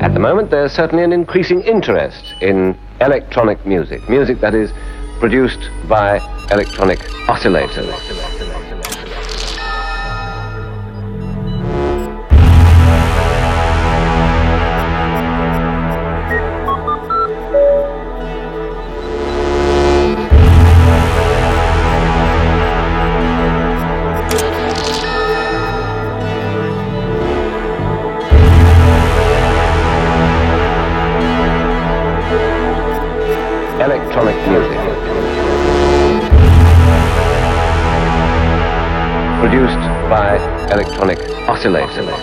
At the moment, there's certainly an increasing interest in electronic music, music that is produced by electronic oscillators. Oscillators.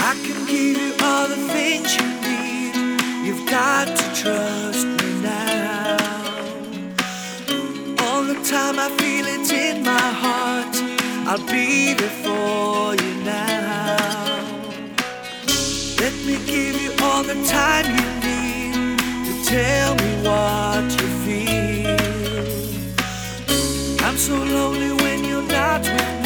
I can give you all the things you need. You've got to trust me now. All the time I feel it in my heart. I'll be there for you now. Let me give you all the time you need to tell me what you feel. I'm so lonely when you're not with me.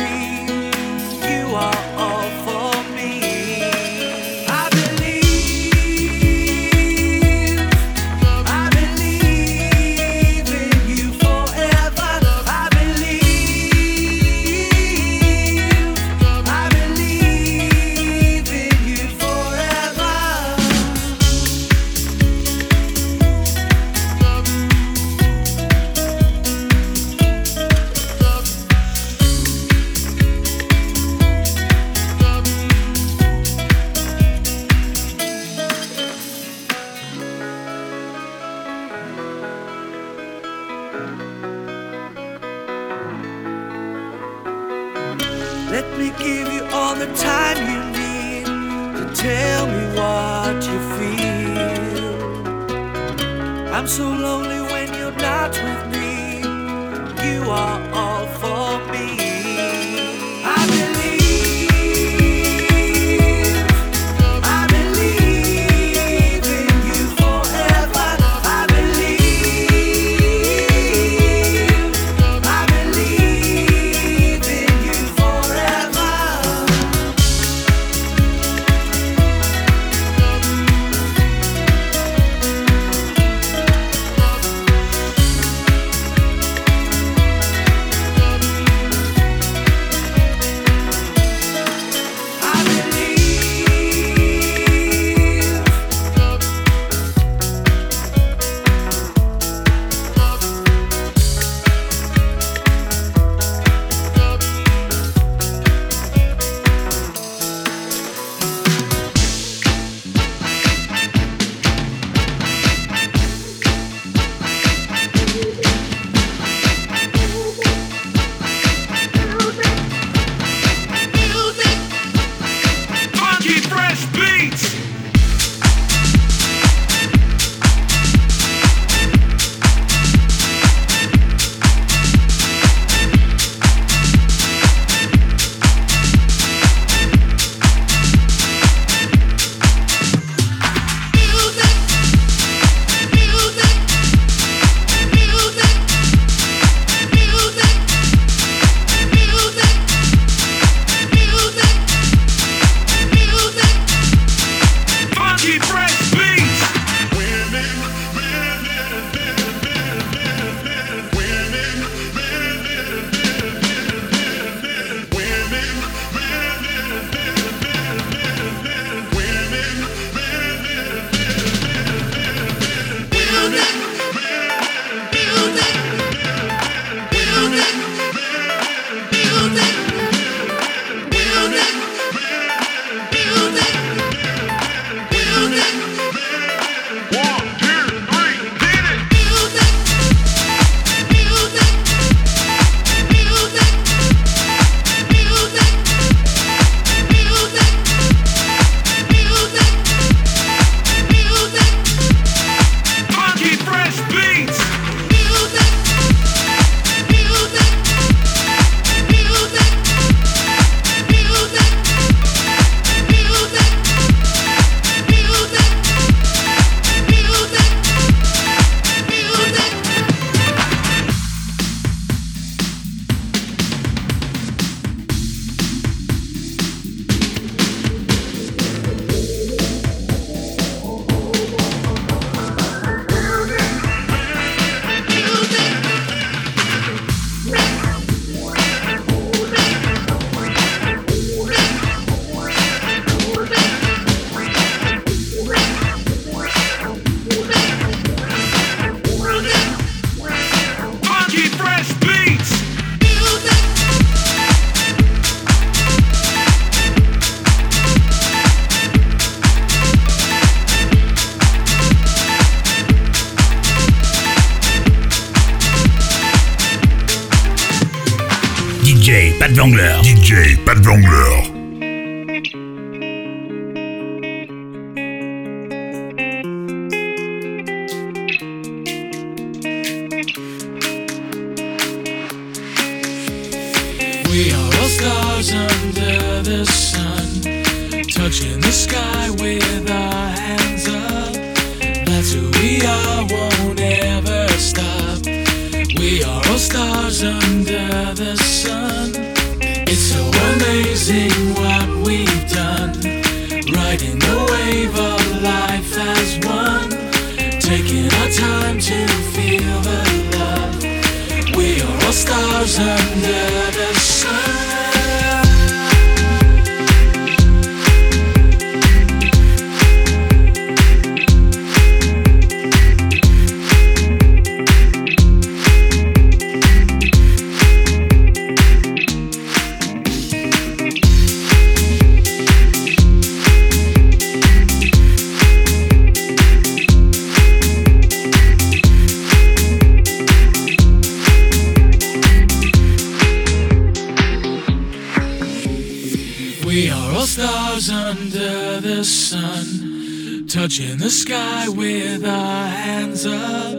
We are all stars under the sun, touching the sky with our hands up.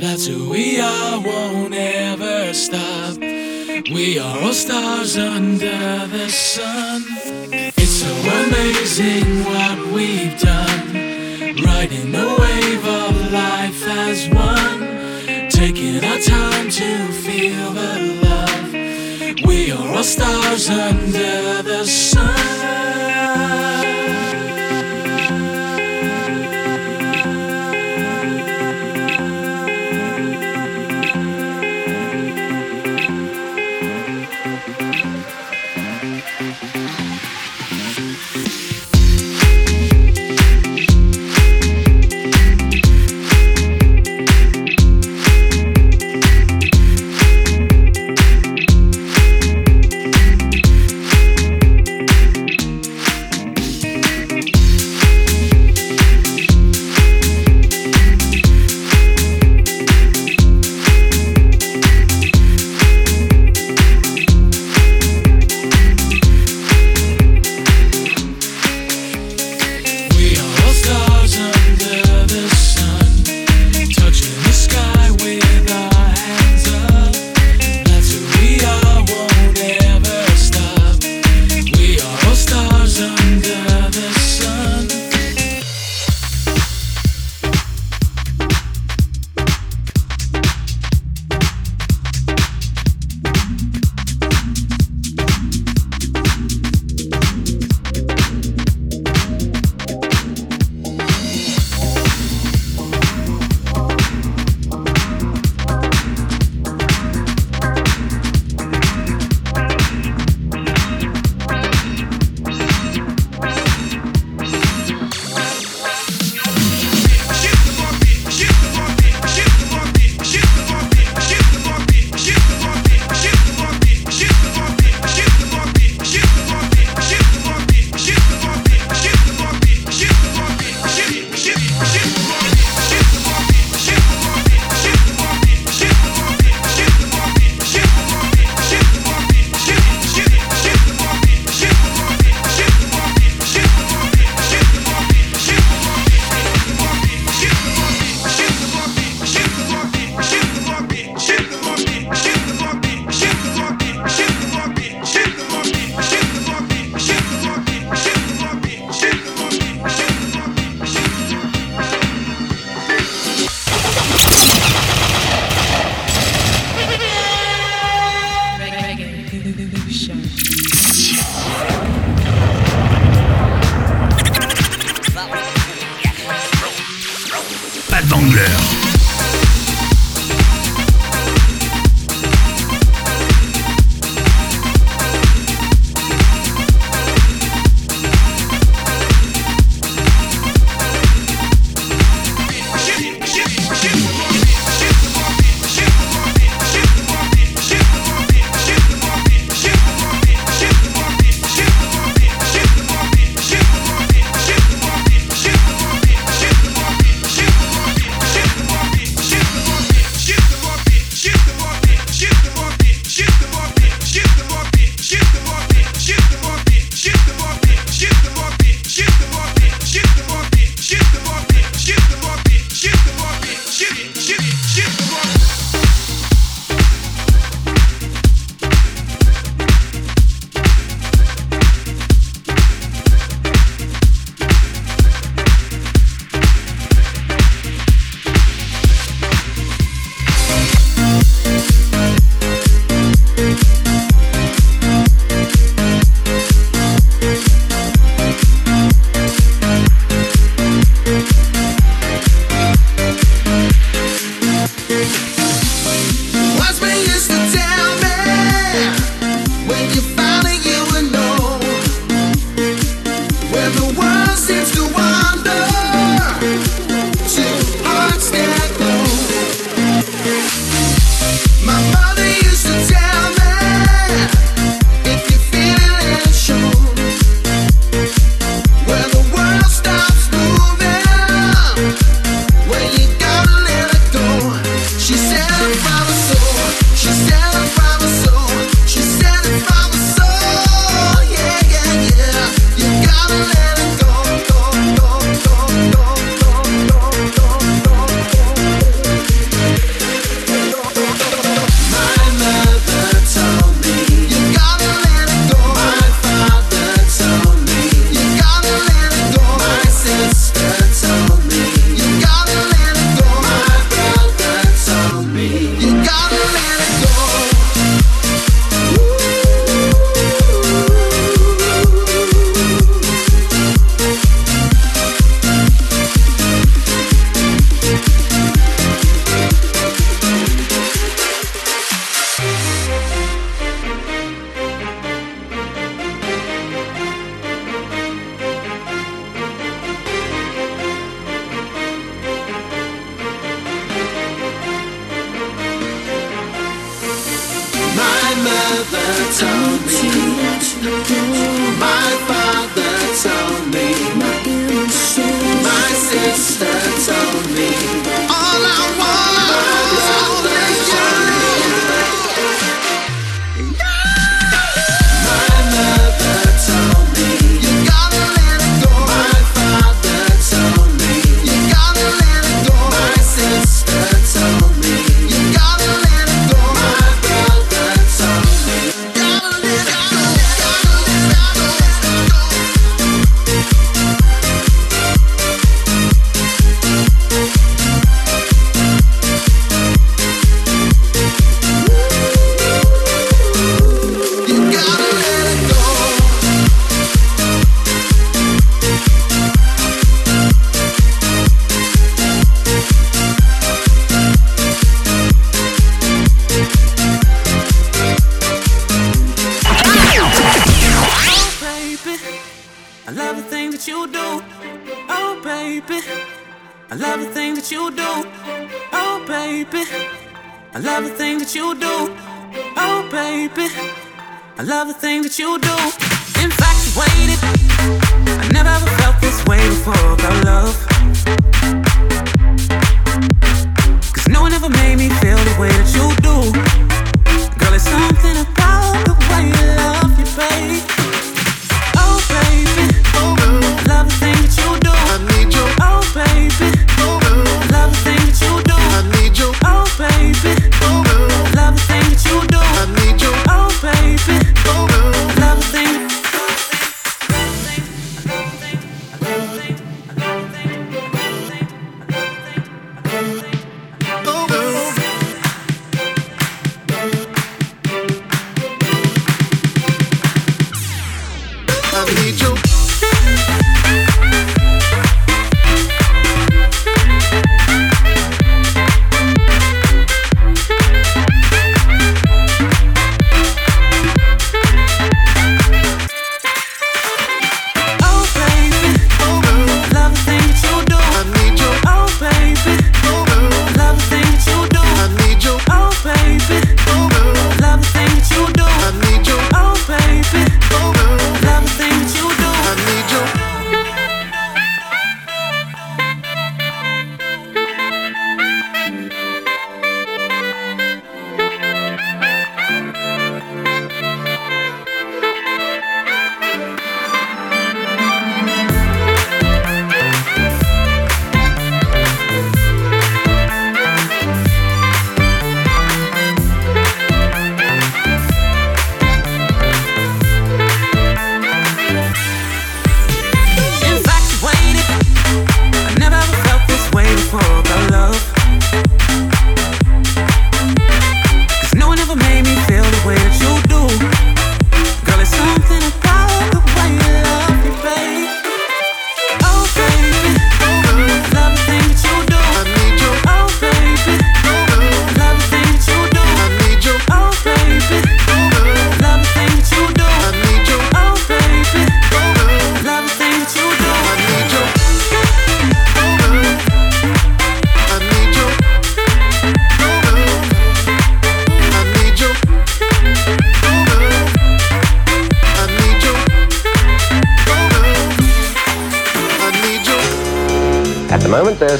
That's who we are, won't ever stop. We are all stars under the sun. It's so amazing what we've done, riding the wave of life as one, taking our time to feel the. We are all stars under the sun.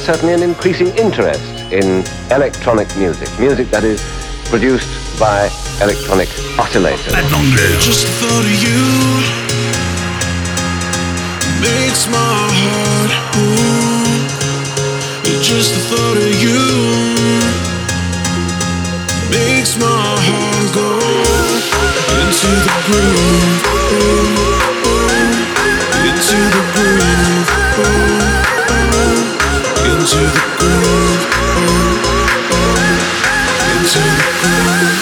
certainly an increasing interest in electronic music, music that is produced by electronic oscillators. Just the thought of you makes my heart boom. Just the thought of you makes my heart go into the groove, into the groove into the groove, into the groove.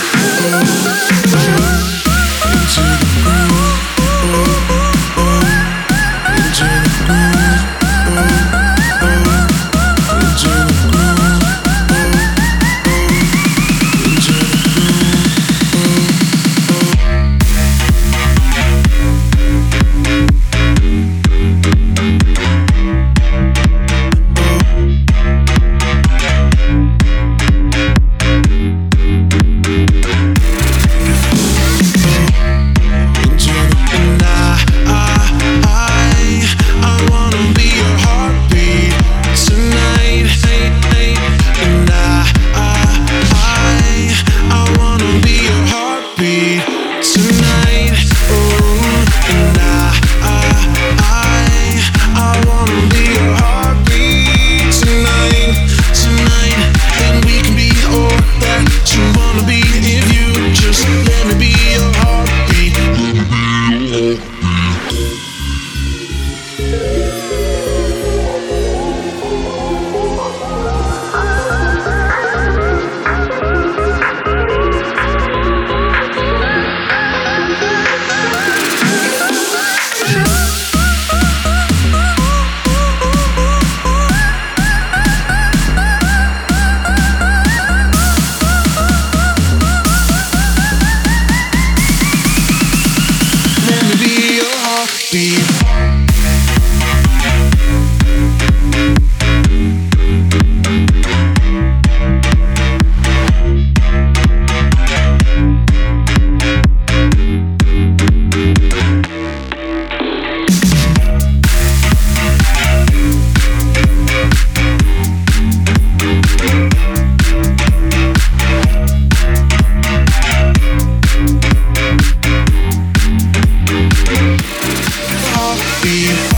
be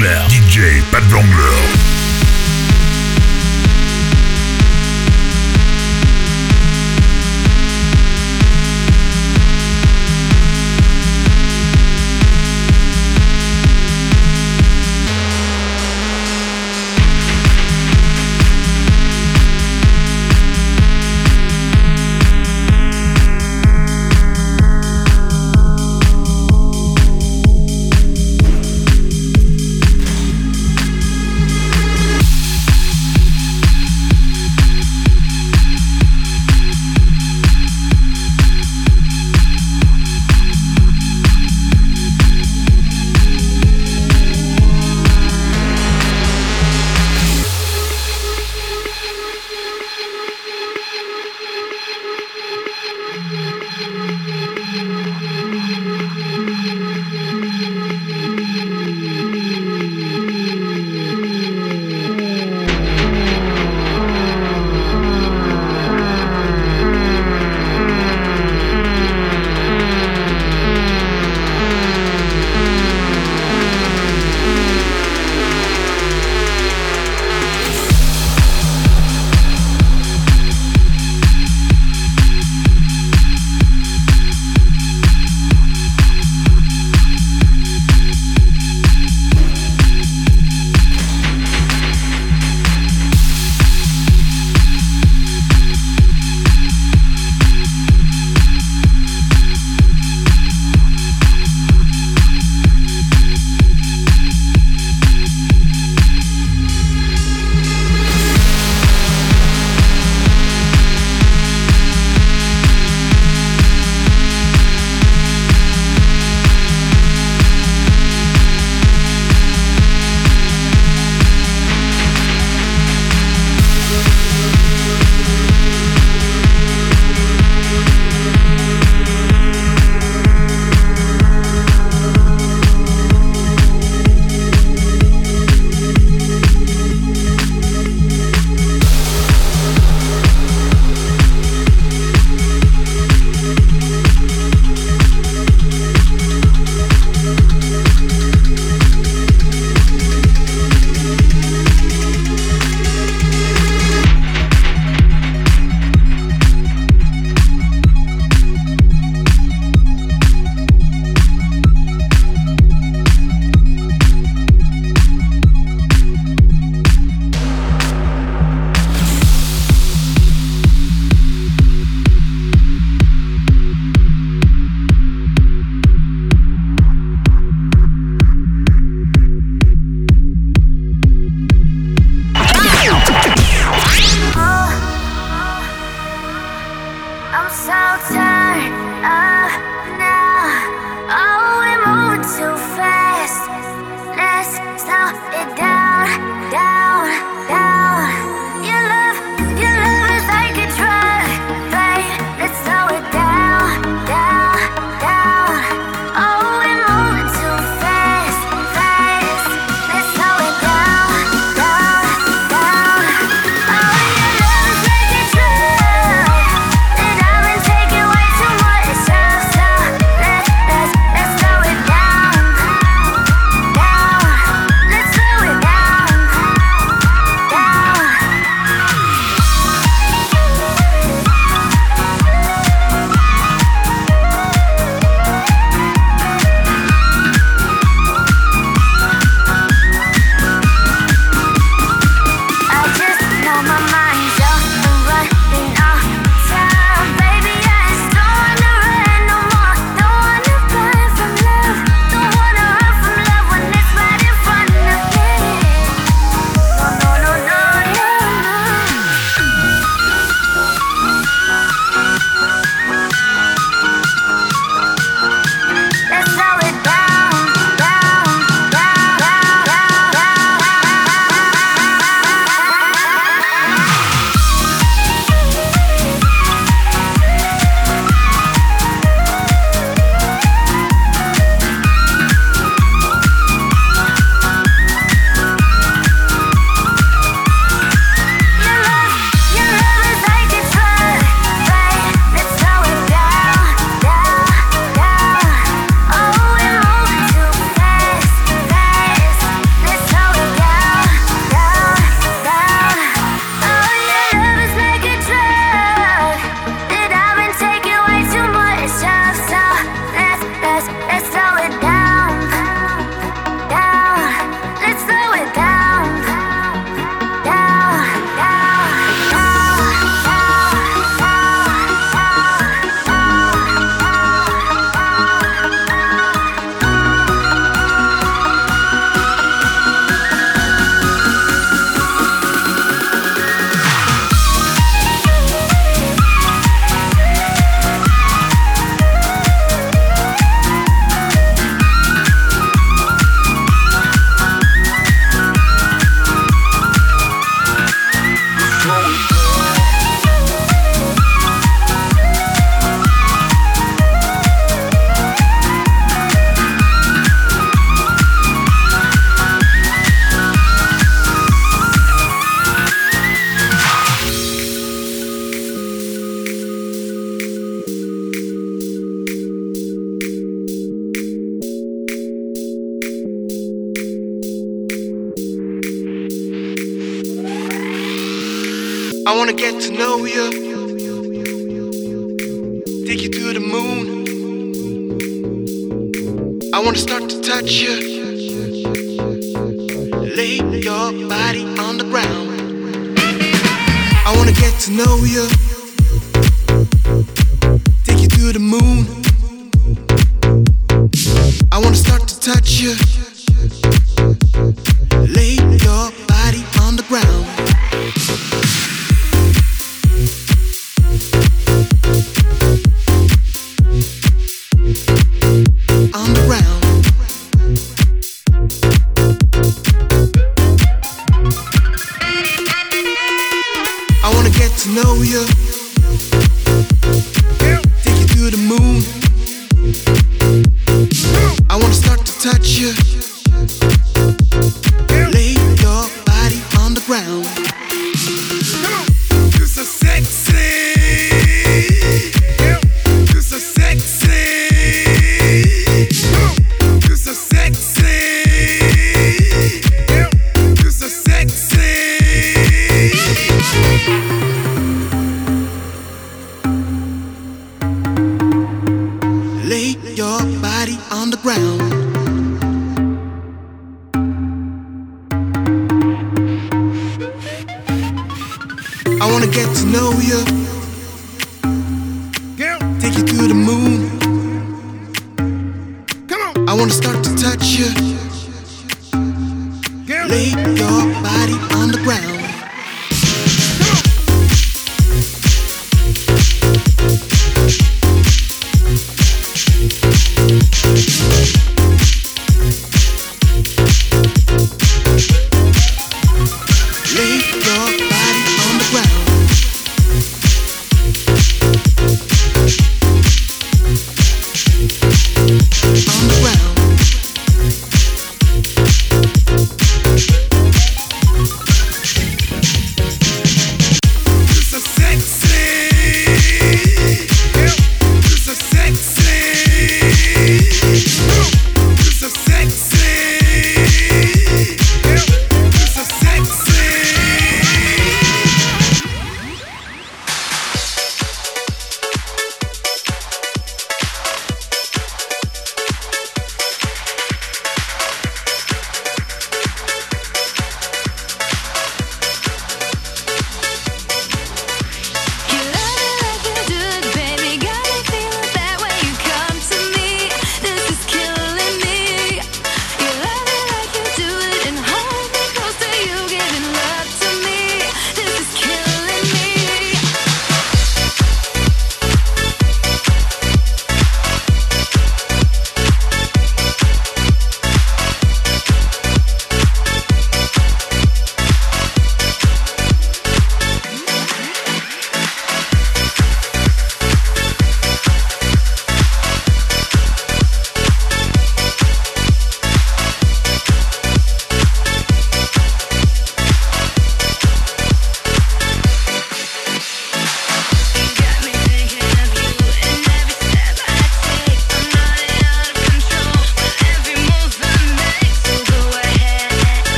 DJ Pat Wrangler.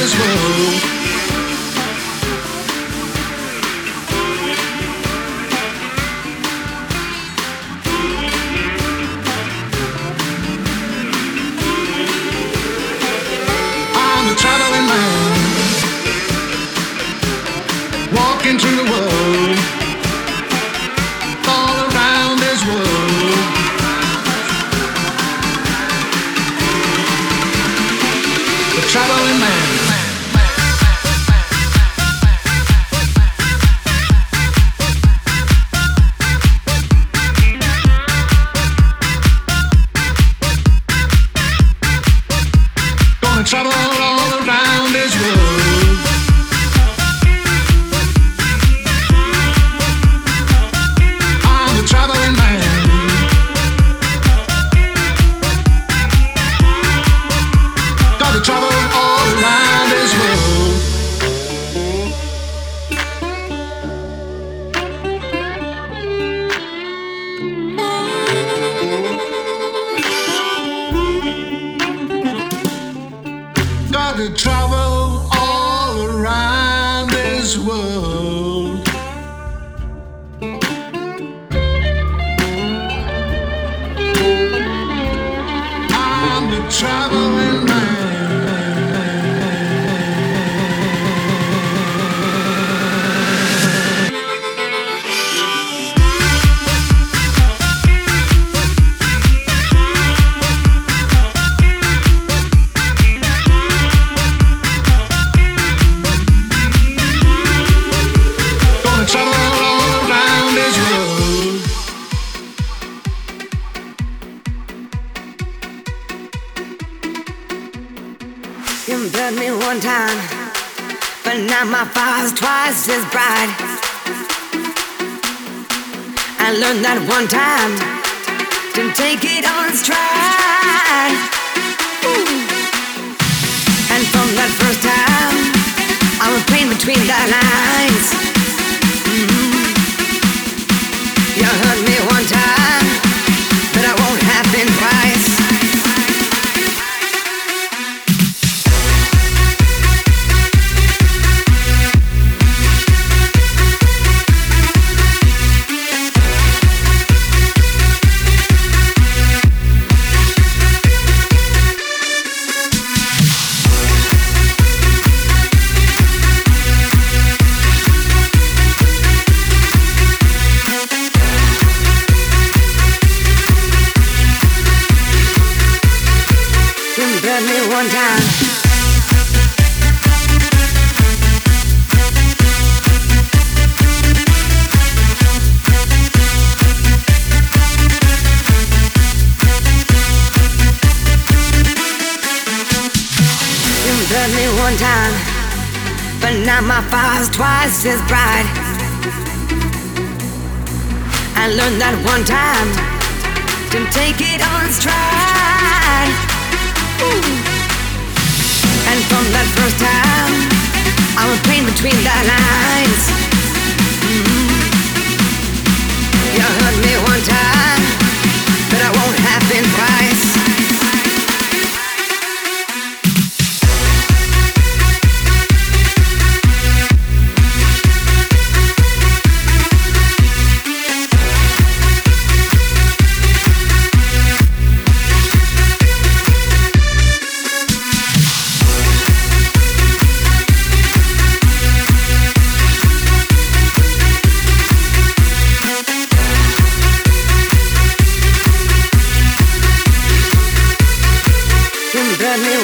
eyes will I learned that one time. Didn't take it on stride. And from that first time, I was playing between the lines. Mm-hmm. You heard me one time.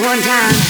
one time.